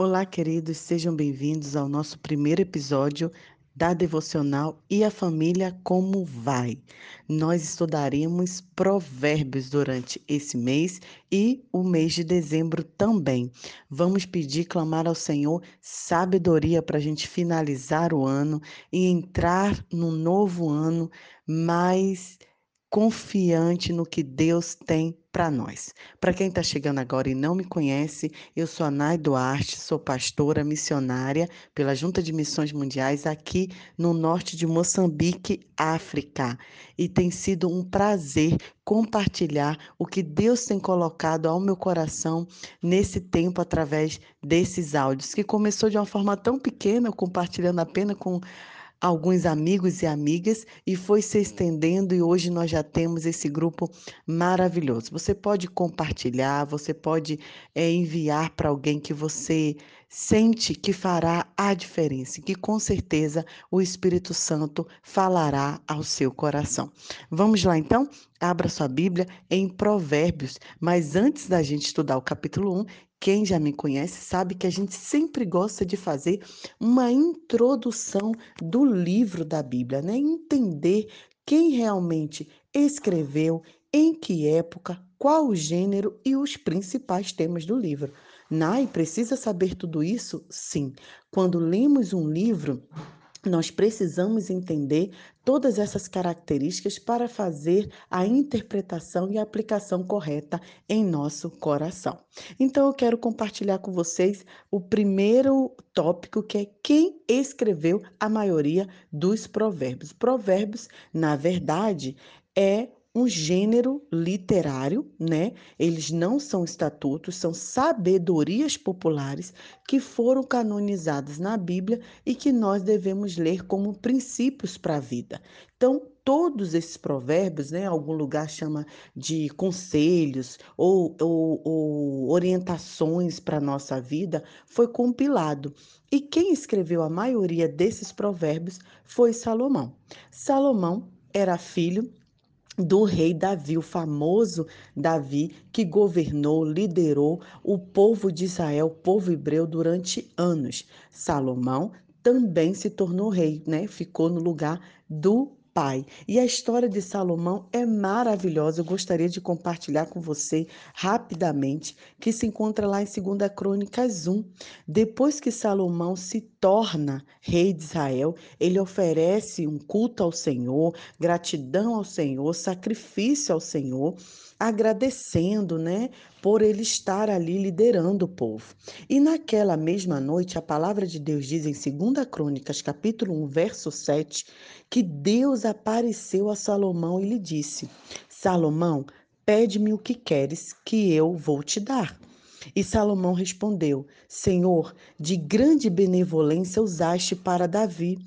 Olá, queridos, sejam bem-vindos ao nosso primeiro episódio da devocional E a Família Como Vai. Nós estudaremos provérbios durante esse mês e o mês de dezembro também. Vamos pedir, clamar ao Senhor sabedoria para a gente finalizar o ano e entrar no novo ano mais confiante no que Deus tem para nós. Para quem está chegando agora e não me conhece, eu sou a Nay Duarte, sou pastora missionária pela Junta de Missões Mundiais aqui no norte de Moçambique, África. E tem sido um prazer compartilhar o que Deus tem colocado ao meu coração nesse tempo através desses áudios, que começou de uma forma tão pequena, compartilhando apenas com alguns amigos e amigas e foi se estendendo e hoje nós já temos esse grupo maravilhoso. Você pode compartilhar, você pode é, enviar para alguém que você sente que fará a diferença, que com certeza o Espírito Santo falará ao seu coração. Vamos lá então? Abra sua Bíblia em Provérbios, mas antes da gente estudar o capítulo 1, quem já me conhece sabe que a gente sempre gosta de fazer uma introdução do livro da Bíblia, né? Entender quem realmente escreveu, em que época, qual o gênero e os principais temas do livro. Nai precisa saber tudo isso? Sim. Quando lemos um livro, nós precisamos entender todas essas características para fazer a interpretação e a aplicação correta em nosso coração. Então, eu quero compartilhar com vocês o primeiro tópico que é quem escreveu a maioria dos provérbios. Provérbios, na verdade, é um gênero literário, né? Eles não são estatutos, são sabedorias populares que foram canonizadas na Bíblia e que nós devemos ler como princípios para a vida. Então, todos esses provérbios, né, algum lugar chama de conselhos ou, ou, ou orientações para a nossa vida, foi compilado. E quem escreveu a maioria desses provérbios foi Salomão. Salomão era filho do rei Davi, o famoso Davi, que governou, liderou o povo de Israel, o povo hebreu, durante anos. Salomão também se tornou rei, né? Ficou no lugar do pai. E a história de Salomão é maravilhosa. Eu gostaria de compartilhar com você rapidamente, que se encontra lá em 2 Crônicas 1. Depois que Salomão se torna rei de Israel, ele oferece um culto ao Senhor, gratidão ao Senhor, sacrifício ao Senhor agradecendo, né, por ele estar ali liderando o povo. E naquela mesma noite, a palavra de Deus diz em 2 Crônicas, capítulo 1, verso 7, que Deus apareceu a Salomão e lhe disse: Salomão, pede-me o que queres, que eu vou te dar. E Salomão respondeu: Senhor, de grande benevolência usaste para Davi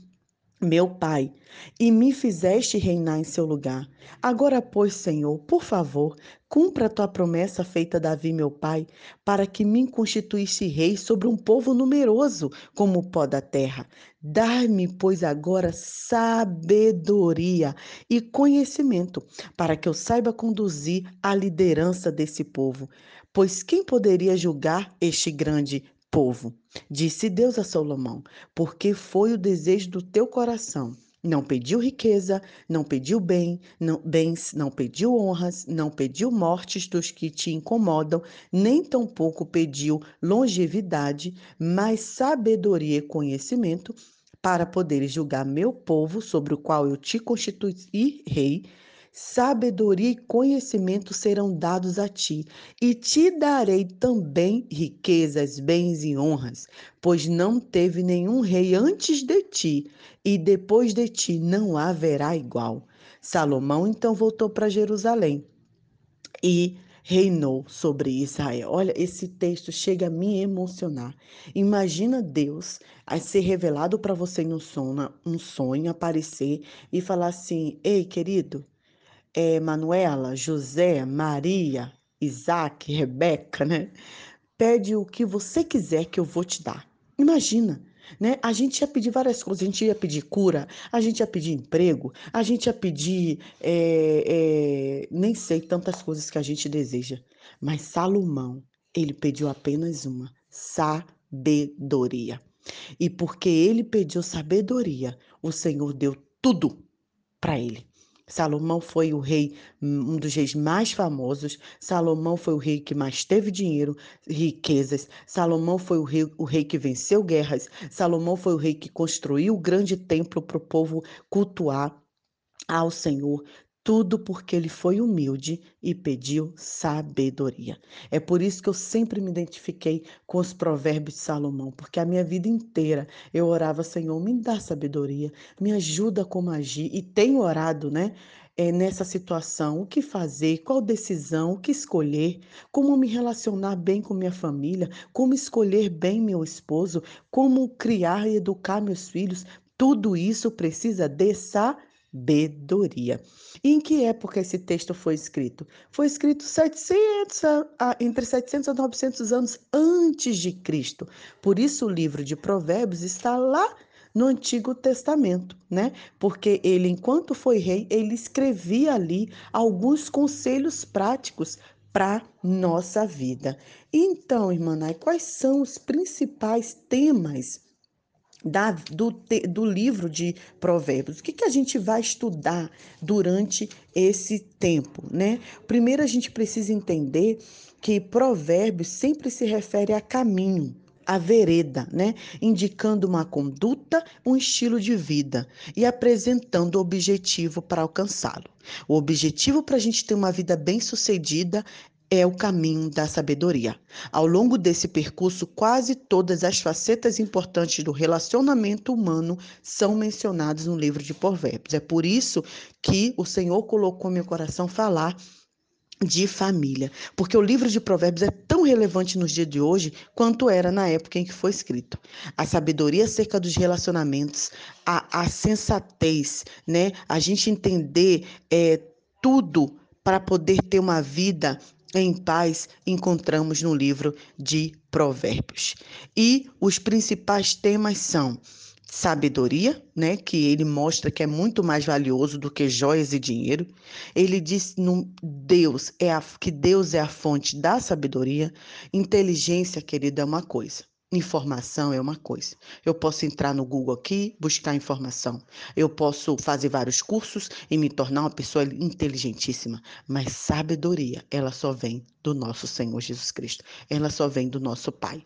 meu pai, e me fizeste reinar em seu lugar. Agora, pois, Senhor, por favor, cumpra a tua promessa feita a Davi, meu pai, para que me constituísse rei sobre um povo numeroso como o pó da terra. Dai-me, pois, agora sabedoria e conhecimento, para que eu saiba conduzir a liderança desse povo. Pois quem poderia julgar este grande povo. Disse Deus a Salomão: Porque foi o desejo do teu coração. Não pediu riqueza, não pediu bem, não, bens, não pediu honras, não pediu mortes dos que te incomodam, nem tampouco pediu longevidade, mas sabedoria e conhecimento para poderes julgar meu povo, sobre o qual eu te constituí rei, sabedoria e conhecimento serão dados a ti, e te darei também riquezas, bens e honras, pois não teve nenhum rei antes de ti, e depois de ti não haverá igual. Salomão então voltou para Jerusalém e reinou sobre Israel. Olha, esse texto chega a me emocionar. Imagina Deus a ser revelado para você em um um sonho, aparecer e falar assim: Ei, querido, é, Manuela, José, Maria, Isaac, Rebeca, né? Pede o que você quiser que eu vou te dar. Imagina, né? A gente ia pedir várias coisas, a gente ia pedir cura, a gente ia pedir emprego, a gente ia pedir, é, é, nem sei tantas coisas que a gente deseja. Mas Salomão, ele pediu apenas uma, sabedoria. E porque ele pediu sabedoria, o Senhor deu tudo para ele. Salomão foi o rei, um dos reis mais famosos. Salomão foi o rei que mais teve dinheiro, riquezas. Salomão foi o rei, o rei que venceu guerras. Salomão foi o rei que construiu o grande templo para o povo cultuar ao Senhor. Tudo porque ele foi humilde e pediu sabedoria. É por isso que eu sempre me identifiquei com os provérbios de Salomão, porque a minha vida inteira eu orava, Senhor, me dá sabedoria, me ajuda como agir. E tenho orado, né? É, nessa situação, o que fazer, qual decisão, o que escolher, como me relacionar bem com minha família, como escolher bem meu esposo, como criar e educar meus filhos. Tudo isso precisa de sabedoria sabedoria. E em que época esse texto foi escrito? Foi escrito 700, entre 700 a 900 anos antes de Cristo. Por isso o livro de Provérbios está lá no Antigo Testamento, né? Porque ele, enquanto foi rei, ele escrevia ali alguns conselhos práticos para nossa vida. Então, irmã Nai, quais são os principais temas da, do, do livro de Provérbios. O que, que a gente vai estudar durante esse tempo, né? Primeiro, a gente precisa entender que Provérbios sempre se refere a caminho, a vereda, né? Indicando uma conduta, um estilo de vida e apresentando o objetivo para alcançá-lo. O objetivo para a gente ter uma vida bem-sucedida é o caminho da sabedoria. Ao longo desse percurso, quase todas as facetas importantes do relacionamento humano são mencionadas no livro de Provérbios. É por isso que o Senhor colocou meu coração falar de família, porque o livro de Provérbios é tão relevante nos dias de hoje quanto era na época em que foi escrito. A sabedoria acerca dos relacionamentos, a, a sensatez, né? A gente entender é, tudo para poder ter uma vida em paz encontramos no livro de Provérbios. E os principais temas são sabedoria, né, que ele mostra que é muito mais valioso do que joias e dinheiro. Ele diz no Deus é a, que Deus é a fonte da sabedoria. Inteligência, querido, é uma coisa. Informação é uma coisa. Eu posso entrar no Google aqui, buscar informação. Eu posso fazer vários cursos e me tornar uma pessoa inteligentíssima. Mas sabedoria, ela só vem do nosso Senhor Jesus Cristo. Ela só vem do nosso Pai.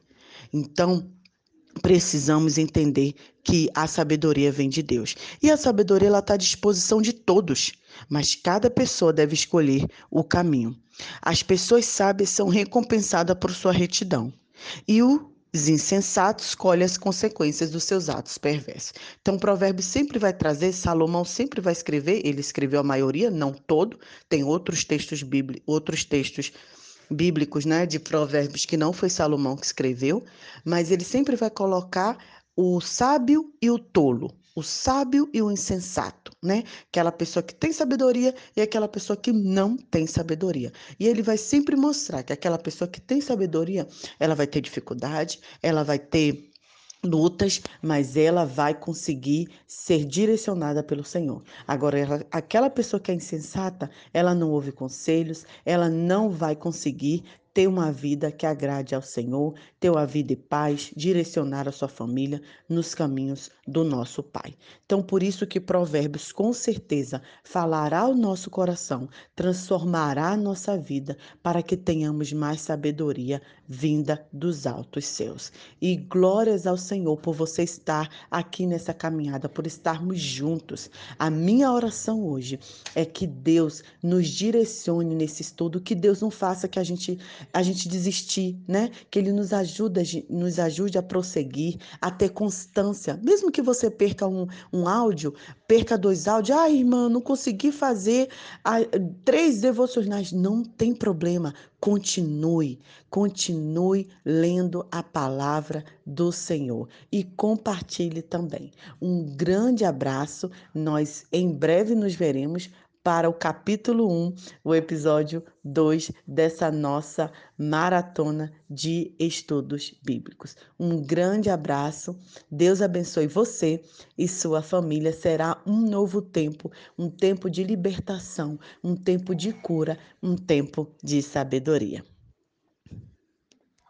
Então, precisamos entender que a sabedoria vem de Deus. E a sabedoria está à disposição de todos, mas cada pessoa deve escolher o caminho. As pessoas sábias são recompensadas por sua retidão. E o os insensatos colhem as consequências dos seus atos perversos. Então, o provérbio sempre vai trazer, Salomão sempre vai escrever, ele escreveu a maioria, não todo, tem outros textos bíblicos, outros textos bíblicos, né, de provérbios que não foi Salomão que escreveu, mas ele sempre vai colocar o sábio e o tolo, o sábio e o insensato, né? Aquela pessoa que tem sabedoria e aquela pessoa que não tem sabedoria. E ele vai sempre mostrar que aquela pessoa que tem sabedoria, ela vai ter dificuldade, ela vai ter lutas, mas ela vai conseguir ser direcionada pelo Senhor. Agora, ela, aquela pessoa que é insensata, ela não ouve conselhos, ela não vai conseguir ter uma vida que agrade ao Senhor, ter uma vida de paz, direcionar a sua família nos caminhos do nosso Pai. Então, por isso que Provérbios com certeza falará ao nosso coração, transformará a nossa vida para que tenhamos mais sabedoria vinda dos altos céus. E glórias ao Senhor por você estar aqui nessa caminhada, por estarmos juntos. A minha oração hoje é que Deus nos direcione nesse estudo, que Deus não faça que a gente a gente desistir, né? Que ele nos ajude, nos ajude a prosseguir, a ter constância. Mesmo que você perca um, um áudio, perca dois áudios, ah, irmã, não consegui fazer a, três devocionais, não tem problema. Continue, continue lendo a palavra do Senhor e compartilhe também. Um grande abraço. Nós em breve nos veremos para o capítulo 1, o episódio 2 dessa nossa maratona de estudos bíblicos. Um grande abraço, Deus abençoe você e sua família. Será um novo tempo, um tempo de libertação, um tempo de cura, um tempo de sabedoria.